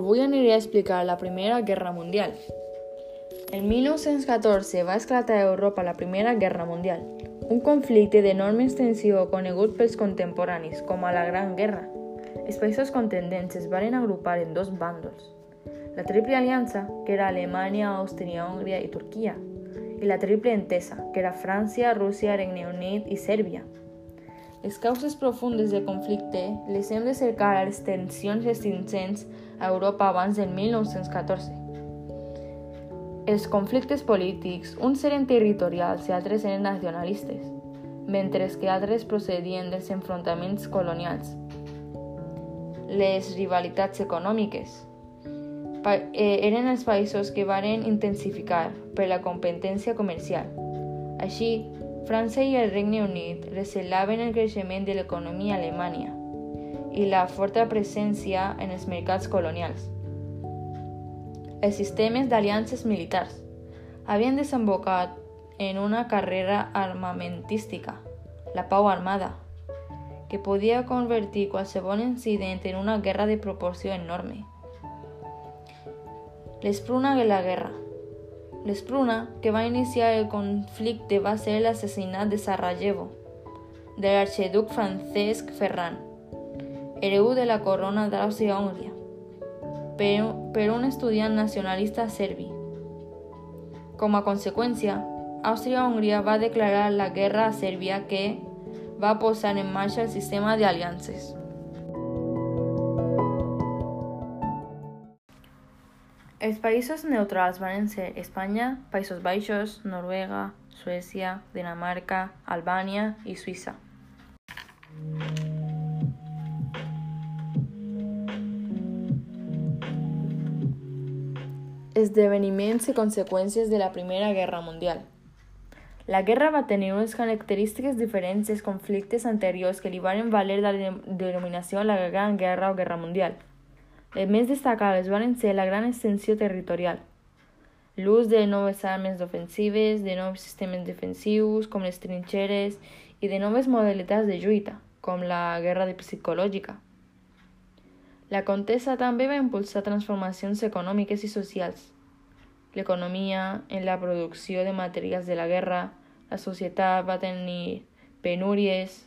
Avui aniré a explicar la Primera Guerra Mundial. En 1914 va esclatar a Europa la Primera Guerra Mundial, un conflicte d'enorme extensió conegut pels contemporanis com a la Gran Guerra. Els països contendents es varen agrupar en dos bàndols. La Triple Aliança, que era Alemanya, Àustria, Hongria i Turquia, i la Triple Entesa, que era França, Rússia, Regne Unit i Sèrbia. Les causes profundes del conflicte les hem de cercar a les tensions extingents a Europa abans del 1914. Els conflictes polítics, uns eren territorials i altres eren nacionalistes, mentre que altres procedien dels enfrontaments colonials. Les rivalitats econòmiques eh, eren els països que varen intensificar per la competència comercial. Així, França i el Regne Unit recelaven el creixement de l'economia alemanya i la forta presència en els mercats colonials. Els sistemes d'aliances militars havien desembocat en una carrera armamentística, la pau armada, que podia convertir qualsevol incident en una guerra de proporció enorme. L'espruna de la guerra L'espruna que va iniciar el conflicte va ser l'assassinat de Sarajevo, de l'arxiduc Francesc Ferran, hereu de la corona d'Àustria-Hongria, per, per un estudiant nacionalista serbi. Com a conseqüència, Àustria-Hongria va declarar la guerra a Sèrbia que va posar en marxa el sistema d'aliances. Els països neutrals van ser Espanya, Països Baixos, Noruega, Suècia, Dinamarca, Albània i Suïssa. Esdeveniments i conseqüències de la Primera Guerra Mundial. La guerra va tenir unes característiques diferents dels conflictes anteriors que li van valer la denominació la Gran Guerra o Guerra Mundial. Les més destacades van ser la gran extensió territorial, l'ús de noves armes ofensives, de nous sistemes defensius, com les trinxeres, i de noves modalitats de lluita, com la guerra psicològica. La contesa també va impulsar transformacions econòmiques i socials. L'economia, en la producció de materials de la guerra, la societat va tenir penúries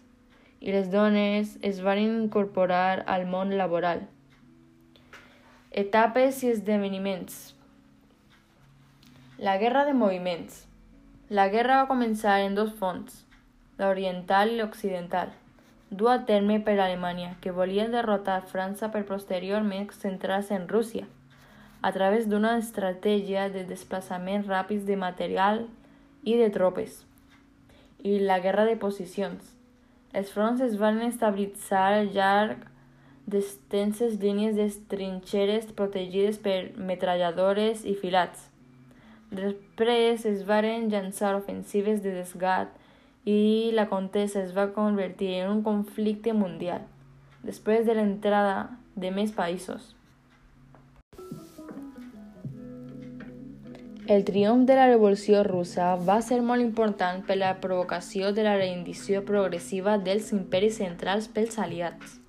i les dones es van incorporar al món laboral. Etapes i esdeveniments. La guerra de moviments. La guerra va començar en dos fronts, l'oriental i l'occidental, du a terme per Alemanya, que volia derrotar França per posteriorment centrar-se en Rússia, a través d'una estratègia de desplaçament ràpids de material i de tropes, i la guerra de posicions. Els fronts es van estabilitzar al llarg d'extenses línies de trinxeres protegides per metralladores i filats. Després es varen llançar ofensives de desgat i la contesa es va convertir en un conflicte mundial, després de l'entrada de més països. El triomf de la Revolució russa va ser molt important per la provocació de la rendició progressiva dels imperis centrals pels aliats.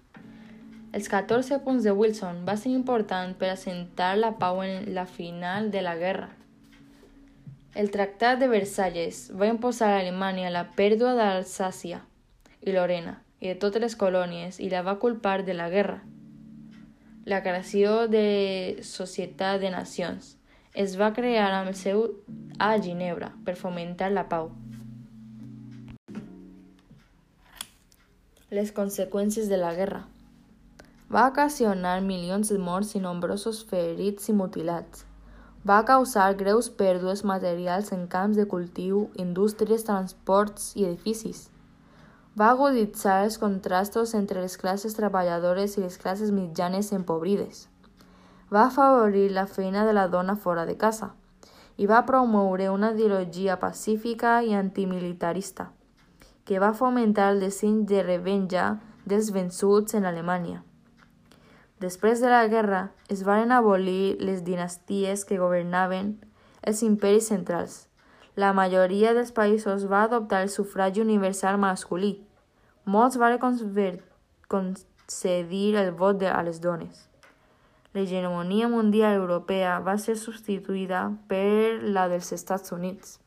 Els 14 punts de Wilson va ser important per la pau en la final de la guerra. El Tractat de Versalles va imposar a Alemanya la pèrdua d'Alsàcia i Lorena i de totes les colònies i la va culpar de la guerra. La creació de Societat de Nacions es va crear amb seu a Ginebra per fomentar la pau. Les conseqüències de la guerra va ocasionar milions de morts i nombrosos ferits i mutilats. Va causar greus pèrdues materials en camps de cultiu, indústries, transports i edificis. Va aguditzar els contrastos entre les classes treballadores i les classes mitjanes empobrides. Va afavorir la feina de la dona fora de casa i va promoure una ideologia pacífica i antimilitarista que va fomentar el desig de revenja dels vençuts en Alemanya. Després de la guerra, es van abolir les dinasties que governaven els imperis centrals. La majoria dels països va adoptar el sufragi universal masculí. Molts van concedir el vot a les dones. l'hegemonia mundial europea va ser substituïda per la dels Estats Units.